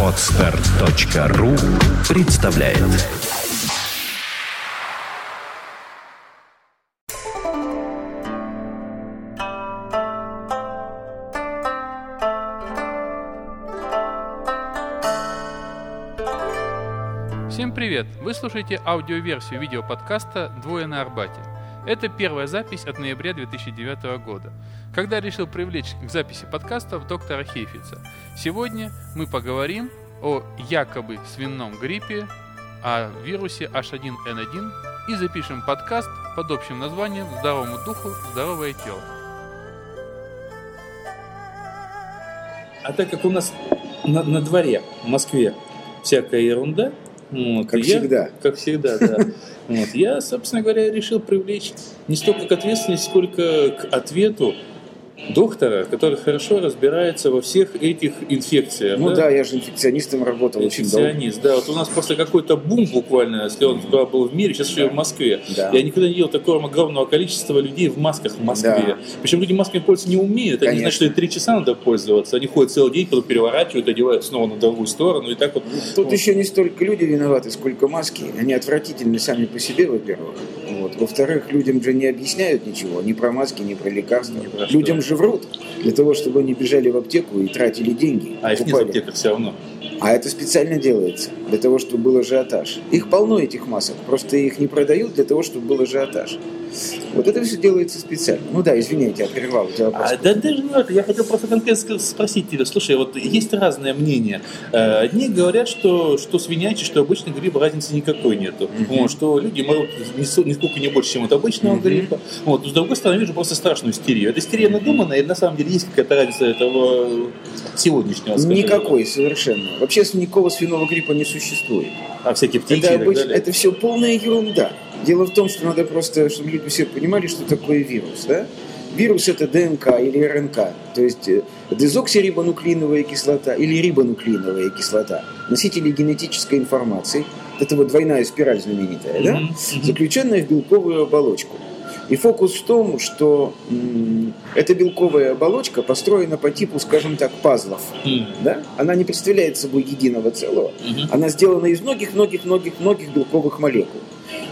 Отстар.ру представляет Всем привет! Вы слушаете аудиоверсию видеоподкаста «Двое на Арбате». Это первая запись от ноября 2009 года, когда решил привлечь к записи подкастов доктора Хейфица. Сегодня мы поговорим о якобы свином гриппе, о вирусе H1N1 и запишем подкаст под общим названием «Здоровому духу, здоровое тело». А так как у нас на, на дворе в Москве всякая ерунда, вот, Как я- всегда. как всегда, да. Вот, я, собственно говоря, решил привлечь не столько к ответственности, сколько к ответу доктора, который хорошо разбирается во всех этих инфекциях. Ну да, я же инфекционистом работал очень долго. Инфекционист, да. Вот у нас просто какой-то бум буквально, если он тогда был в мире, сейчас еще и в Москве. Да. Я никогда не видел такого огромного количества людей в масках в Москве. Да. Причем люди масками пользоваться не умеют. Они Конечно. это три часа надо пользоваться. Они ходят целый день, потом переворачивают, одевают снова на другую сторону. И так вот. Тут Вот. еще не столько люди виноваты, сколько маски. Они отвратительны сами по себе, во-первых. Во-вторых, людям же не объясняют ничего, ни про маски, ни про лекарства. Ни про что. людям же врут для того, чтобы они бежали в аптеку и тратили деньги. А их нет аптеках все равно. А это специально делается, для того, чтобы был ажиотаж. Их полно, этих масок, просто их не продают для того, чтобы был ажиотаж. Вот это все делается специально. Ну да, извините, я прервал тебя вопрос. А, да даже не это. Я хотел просто конкретно спросить тебя. Слушай, вот есть разное мнение. Э, Одни говорят, что, что свинячий, что обычный грипп разницы никакой нету. Вот, что люди могут нисколько не больше, чем от обычного Мгм. гриппа. Вот. Но с другой стороны, вижу просто страшную истерию. Это истерия надуманная, или на самом деле есть какая-то разница этого сегодняшнего? скажем, Никакой совершенно. Вообще никакого свиного гриппа не существует. А всякие птичьи Это, далее? это все полная ерунда. Дело в том, что надо просто, чтобы люди все понимали, что такое вирус. Да? Вирус это ДНК или РНК, то есть э, дезоксирибонуклеиновая кислота или рибонуклеиновая кислота, носители генетической информации, это вот двойная спираль знаменитая, да? Заключенная в белковую оболочку. И фокус в том, что эта белковая оболочка построена по типу, скажем так, пазлов. М, Да? Она не представляет собой единого целого, мгм. она сделана из многих-многих-многих-многих белковых молекул.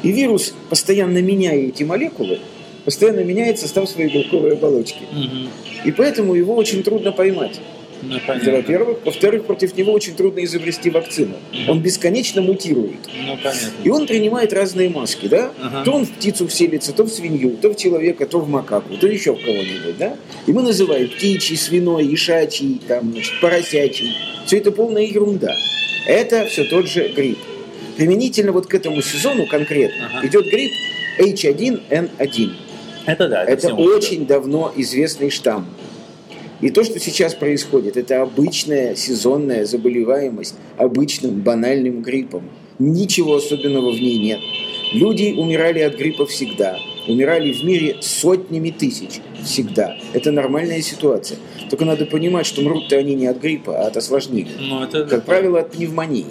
И вирус, постоянно меняя эти молекулы, постоянно меняет состав своей белковой оболочки. Мгм. И поэтому его очень трудно поймать. Ну, Это во-первых. Во-вторых, против него очень трудно изобрести вакцину. Он бесконечно мутирует. Ну, понятно. И он принимает разные маски, да? Ага. То он в птицу вселится, то в свинью, то в человека, то в макаку, то еще в кого-нибудь, да? И мы называем птичий, свиной, ишачий, там, значит, поросячий. Все это полная ерунда. Это все тот же грипп. Применительно вот к этому сезону конкретно Ага. идет грипп H1N1. Это да. Это уже, очень давно известный штамм. И то, что сейчас происходит, это обычная сезонная заболеваемость обычным банальным гриппом. Ничего особенного в ней нет. Люди умирали от гриппа всегда. Умирали в мире сотнями тысяч всегда. Это нормальная ситуация. Только надо понимать, что мрут-то они не от гриппа, а от осложнений. да. Ну, это Как правило, от пневмонии.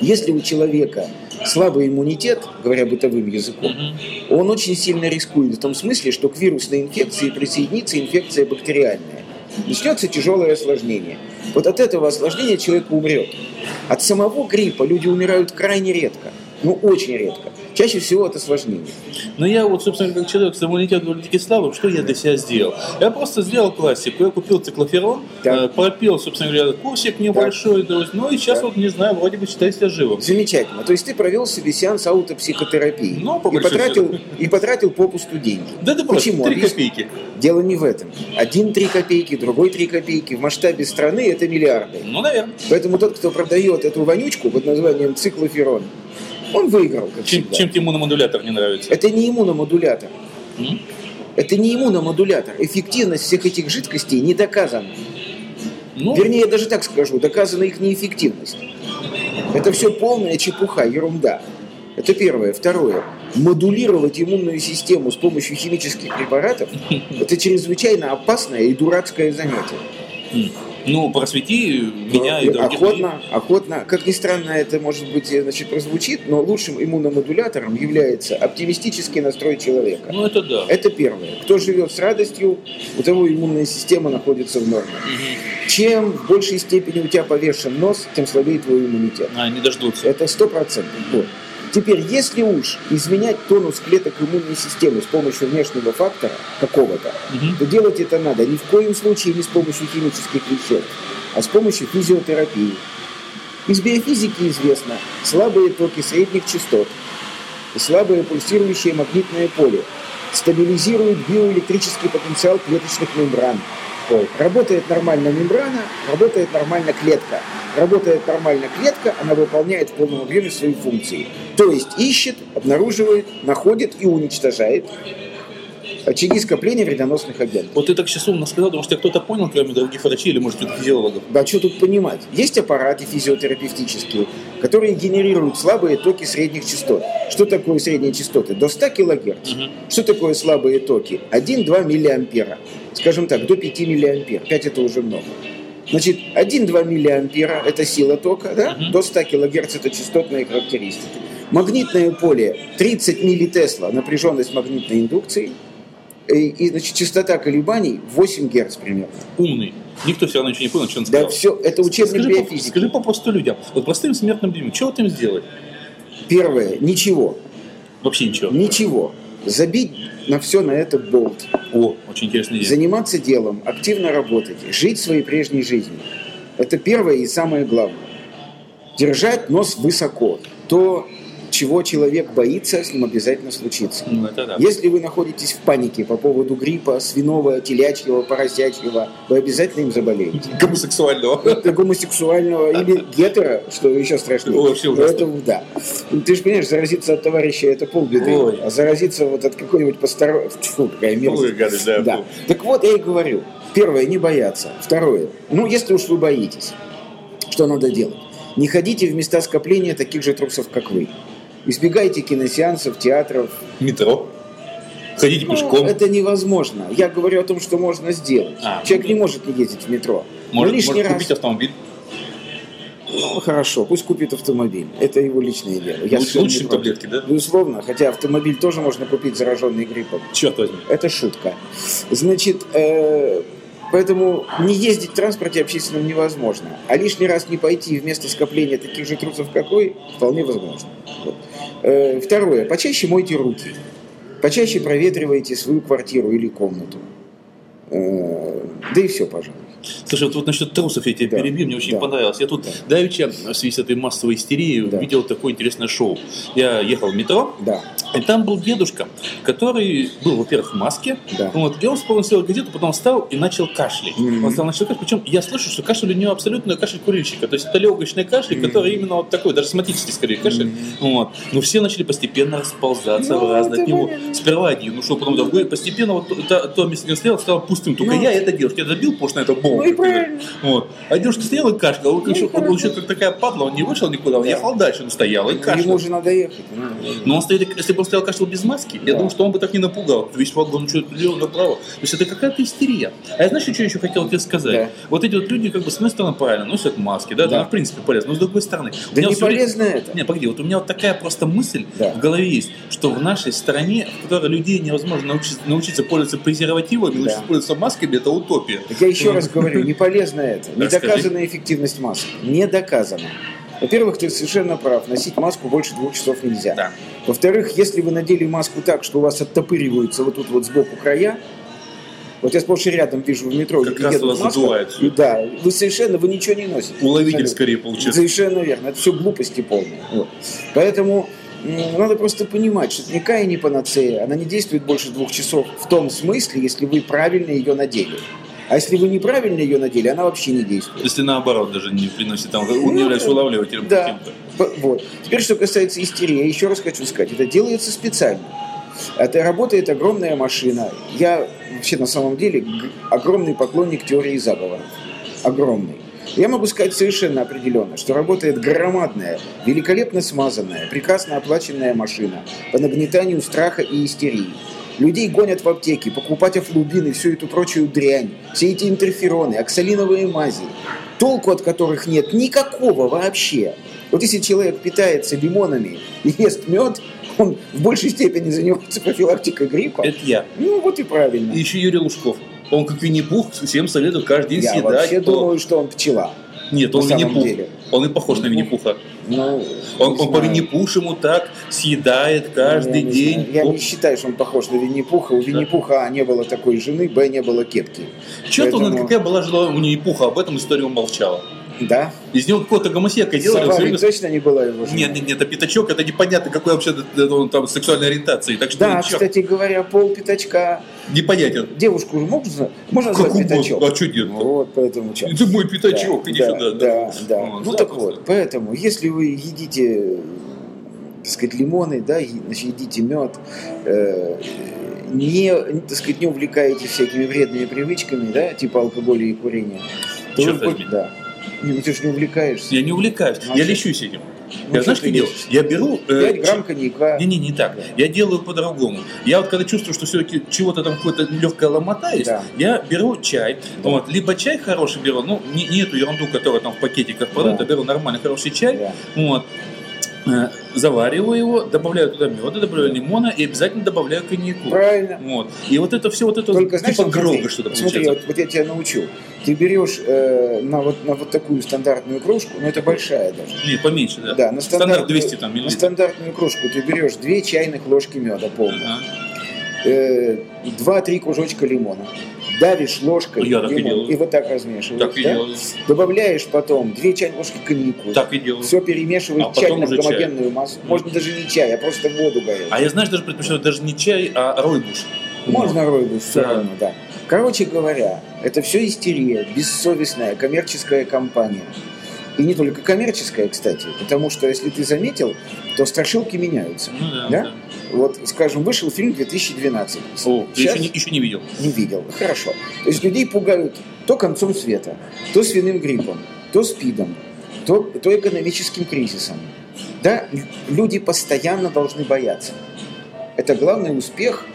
Если у человека слабый иммунитет, говоря бытовым языком, он очень сильно рискует в том смысле, что к вирусной инфекции присоединится инфекция бактериальная. Начнется тяжелое осложнение. Вот от этого осложнения человек умрет. От самого гриппа люди умирают крайне редко. Ну, очень редко. Чаще всего от осложнений. Но я вот, собственно, как человек с иммунитетом слабым, что я для себя сделал? Я просто сделал классику. Я купил циклоферон, Так. э, пропил, собственно говоря, курсик небольшой, есть, ну и сейчас Так. вот, не знаю, вроде бы считаю себя живым. Замечательно. То есть ты провел себе сеанс аутопсихотерапии. Ну, по и, потратил, и потратил попусту деньги. Да просто Почему? 3 Объясни. копейки. Дело не в этом. Один три копейки, другой три копейки. В масштабе страны это миллиарды. Ну, наверное. Поэтому тот, кто продает эту вонючку под названием циклоферон, он выиграл, Чем, всегда. чем тебе иммуномодулятор не нравится? Это не иммуномодулятор. М? Это не иммуномодулятор. Эффективность всех этих жидкостей не доказана. Ну, Вернее, я даже так скажу, доказана их неэффективность. Это все полная чепуха, ерунда. Это первое. Второе. Модулировать иммунную систему с помощью химических препаратов – это чрезвычайно опасное и дурацкое занятие. Ну, просвети меня и других охотно, охотно. Как ни странно, это может быть э, значит, прозвучит, но лучшим иммуномодулятором является оптимистический настрой человека. Ну, это да. Это первое. Кто живет с радостью, у того иммунная система находится в норме. Чем в большей степени у тебя повешен нос, тем слабее твой иммунитет. А, не дождутся. Это сто процентов. Вот. Теперь, если уж изменять тонус клеток иммунной системы с помощью внешнего фактора какого-то, Мгм. то делать это надо ни в коем случае не с помощью химических веществ, а с помощью физиотерапии. Из биофизики известно слабые токи средних частот, слабое пульсирующее магнитное поле стабилизируют биоэлектрический потенциал клеточных мембран. Работает нормально мембрана, работает нормально клетка. Работает нормально клетка, она выполняет в полном объеме свои функции. То есть ищет, обнаруживает, находит и уничтожает очаги скопления вредоносных агентов. Вот ты так сейчас умно сказал, потому что кто-то понял, кроме других врачей или, может, физиологов. Да что тут понимать? Есть аппараты физиотерапевтические, которые генерируют слабые токи средних частот. Что такое средние частоты? До 100 кГц. Что такое слабые токи? 1-2 миллиампера. Скажем так, до 5 миллиампер. 5 это уже много. Значит, 1-2 миллиампера – это сила тока, да? до 100 кГц – это частотные характеристики. Магнитное поле 30 миллитесла, напряженность магнитной индукции, и, и, значит, частота колебаний 8 Гц примерно. Умный. Никто все равно ничего не понял, что он Да, сказал. все, это учебник скажи, по- биофизики. скажи попросту людям. Вот простым смертным людям, что вот им сделать? Первое, ничего. Вообще ничего. Ничего. Забить на все на это болт. О, очень интересная идея. Заниматься делом, активно работать, жить своей прежней жизнью. Это первое и самое главное. Держать нос высоко. То, чего человек боится, с ним обязательно случится. Ну, это да. Если вы находитесь в панике по поводу гриппа, свиного, телячьего, поросячьего, вы обязательно им заболеете. Гомосексуального. Гомосексуального или гетера, что еще страшнее. Вообще ужасно. Это, да. Ты же понимаешь, заразиться от товарища это полбеды, Ой. а заразиться вот от какой-нибудь постороннего... Фу, какая мерзость. Ой, гадость, да, Да. Так вот, я и говорю. Первое, не бояться. Второе, ну, если уж вы боитесь, что надо делать? Не ходите в места скопления таких же трусов, как вы. Избегайте киносеансов, театров. Метро. Ходите Ну, пешком. это невозможно. Я говорю о том, что можно сделать. А, Человек ну, не может не ездить в метро. Может, лишний может раз... купить автомобиль. Ну, хорошо, пусть купит автомобиль. Это его личное дело. Я Лучше, лучше, чем таблетки, да? Безусловно, хотя автомобиль тоже можно купить зараженный гриппом. Черт возьми. Это шутка. Значит, э, поэтому не ездить в транспорте общественном невозможно. А лишний раз не пойти в место скопления таких же трусов, как вы, вполне возможно. Вот. Э, второе. Почаще мойте руки. Почаще проветривайте свою квартиру или комнату. Э, да и все, пожалуй. Слушай, вот, вот насчет трусов я тебя Да. перебью, мне очень Да. понравилось. Я тут Да. давеча в связи с этой массовой истерией Да. видел такое интересное шоу. Я ехал в метро, Да. И там был дедушка, который был, во-первых, в маске, Да. вот, и он вспомнил сделал газету, потом встал и начал кашлять. Мгм. Он стал начал кашлять, причем я слышу, что кашель у него абсолютно кашель курильщика, то есть это легочный кашель, Мгм. который именно вот такой, даже соматический скорее кашель. Вот. Но все начали постепенно расползаться Ну, в разные это от него. понятно. Сперва один ушел, потом другой, постепенно вот то, то- то место, где он стоял, стало пустым. Только Ну. я эта девушка. Я забил пош на это бомбу. Ну. Вот. А девушка стояла и кашляла. Он, Ну еще, он еще как такая падла, он не вышел никуда, он Да. ехал дальше, он стоял и Ему кашлял. уже надо ехать. Но он стоит, если бы он стоял кашлял без маски, я Да. думаю, что он бы так не напугал. Весь вагон что-то лево направо. То есть это какая-то истерия. А я знаешь, что я еще хотел тебе сказать? Да. Вот эти вот люди, как бы, с одной стороны, правильно, носят маски, да, Да. да, в принципе, полезно. Но с другой стороны, Да не всё время- полезно это. не, погоди, вот у меня вот такая просто мысль Да. в голове есть, что в нашей стране, в которой людей невозможно научиться, научиться пользоваться презервативами, Да. научиться пользоваться масками, это утопия. Так я еще раз говорю, не полезно это. Не доказана эффективность масок. Не доказана. Во-первых, ты совершенно прав. Носить маску больше двух часов нельзя. Да. Во-вторых, если вы надели маску так, что у вас оттопыриваются вот тут вот сбоку края, вот я сплошь и рядом вижу в метро, Как раз едут вас в масках, задувает и Да, вы совершенно, вы ничего не носите. Уловитель Абсолютно. скорее получился. Совершенно верно. Это все глупости полные. Вот. Поэтому надо просто понимать, что это никакая не панацея. Она не действует больше двух часов в том смысле, если вы правильно ее надели. А если вы неправильно ее надели, она вообще не действует. Если наоборот даже не приносит, там, он не является улавливателем Да. каким-то. Вот. Теперь, что касается истерии, я еще раз хочу сказать, это делается специально. Это работает огромная машина. Я вообще на самом деле огромный поклонник теории заговора. Огромный. Я могу сказать совершенно определенно, что работает громадная, великолепно смазанная, прекрасно оплаченная машина по нагнетанию страха и истерии. Людей гонят в аптеки, покупать афлубин и всю эту прочую дрянь. Все эти интерфероны, оксалиновые мази. Толку от которых нет никакого вообще. Вот если человек питается лимонами и ест мед, он в большей степени занимается профилактикой гриппа. Это я. Ну вот и правильно. И еще Юрий Лужков. Он как Винни-Пух всем советует каждый день Я съедать. вообще то- думаю, что он пчела. Нет, он Винни-Пух. Он и похож на Винни-Пуха. Ну, Он, он по знаю. Винни-Пушему так съедает каждый Я день. знаю. Я не считаю, что он похож на Винни-Пуха. У Винни-Пуха А не было такой жены, Б не было кепки. Чё-то он, Поэтому- какая была жила у Винни-Пуха, об этом история умолчала. Да? Из него какого-то гомосека делали. всё Саварин время- точно не была его женой? Нет, нет, нет, это пятачок, это непонятно, какой вообще э, он там сексуальной ориентации. Так что Да, ничего, кстати говоря, пол пятачка. непонятен. Девушку же можно, можно Как назвать пятачок? А что нет? Ну Вот, поэтому что? Это мой пятачок, да, иди да, сюда. Да, да. Вот, Ну так запросто. вот, поэтому, если вы едите, так сказать, лимоны, да, значит, едите мед, э, не, так сказать, не увлекаетесь всякими вредными привычками, да, типа алкоголя и курения, то Черт возьми. да. Не, ну ты же не увлекаешься. Я не увлекаюсь, Ну, я что? лещусь этим. Ну, я знаешь, что делаю? Я беру... э, 5 грамм коньяка. Не-не, не так. Я делаю по-другому. Я вот когда чувствую, что все-таки чего-то там какое-то легкая ломота есть, Да. я беру чай. Да. Вот, либо чай хороший беру, ну, не, не эту ерунду, которая там в пакетиках продают, Да. а беру нормальный хороший чай. Да. Вот. Э, Завариваю его, добавляю туда меда, добавляю лимона и обязательно добавляю коньяку. Правильно. Вот. И вот это все вот это Только знаешь, типа смотри, грога что-то смотри, получается. вот, вот я тебя научу. Ты берешь э, на, вот, на вот такую стандартную кружку, но это большая даже. Нет, поменьше, да. Да, на Стандарт стандартную, 200 там на миллилитров. стандартную кружку ты берешь 2 чайных ложки меда полных, Ага. э, 2-3 кружочка лимона, давишь ложкой Я так и делаю. и вот так размешиваешь. Так и да? делаю. Добавляешь потом 2 чайные ложки коньяку. Так и делаю. Все перемешиваешь А потом тщательно в уже чай. гомогенную массу. Можно даже не чай, а просто воду горячую. А я, знаешь, даже предпочитаю даже не чай, а ройбуш. Можно ройбус, все Да. равно, да. Короче говоря, это все истерия, бессовестная коммерческая компания. И не только коммерческая, кстати, потому что, если ты заметил, то страшилки меняются. Ну да. Да? да. Вот, скажем, вышел фильм 2012. О, Сейчас еще не, еще не видел. не видел. Хорошо. То есть людей пугают то концом света, то свиным гриппом, то спидом, то, то экономическим кризисом. Да, люди постоянно должны бояться. Это главный успех,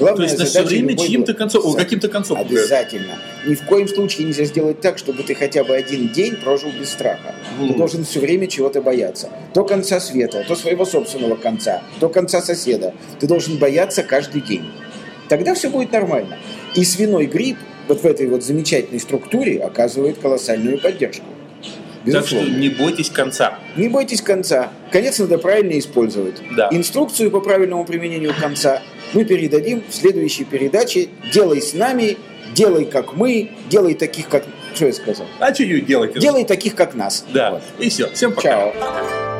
То главная есть на все время чьим-то концом, о, каким-то концом. Обязательно. Ни в коем случае нельзя сделать так, чтобы ты хотя бы один день прожил без страха. Ты Вот. должен все время чего-то бояться. То конца света, то своего собственного конца, то конца соседа. Ты должен бояться каждый день. Тогда все будет нормально. И свиной грипп вот в этой вот замечательной структуре оказывает колоссальную поддержку. Так что Безусловно. не бойтесь конца. Не бойтесь конца. Конец надо правильно использовать. Да. Инструкцию по правильному применению конца мы передадим в следующей передаче. Делай с нами, делай как мы, делай таких как... Что я сказал? А что делать? Делай таких как нас. Да. Вот. И все. Всем пока. Чао.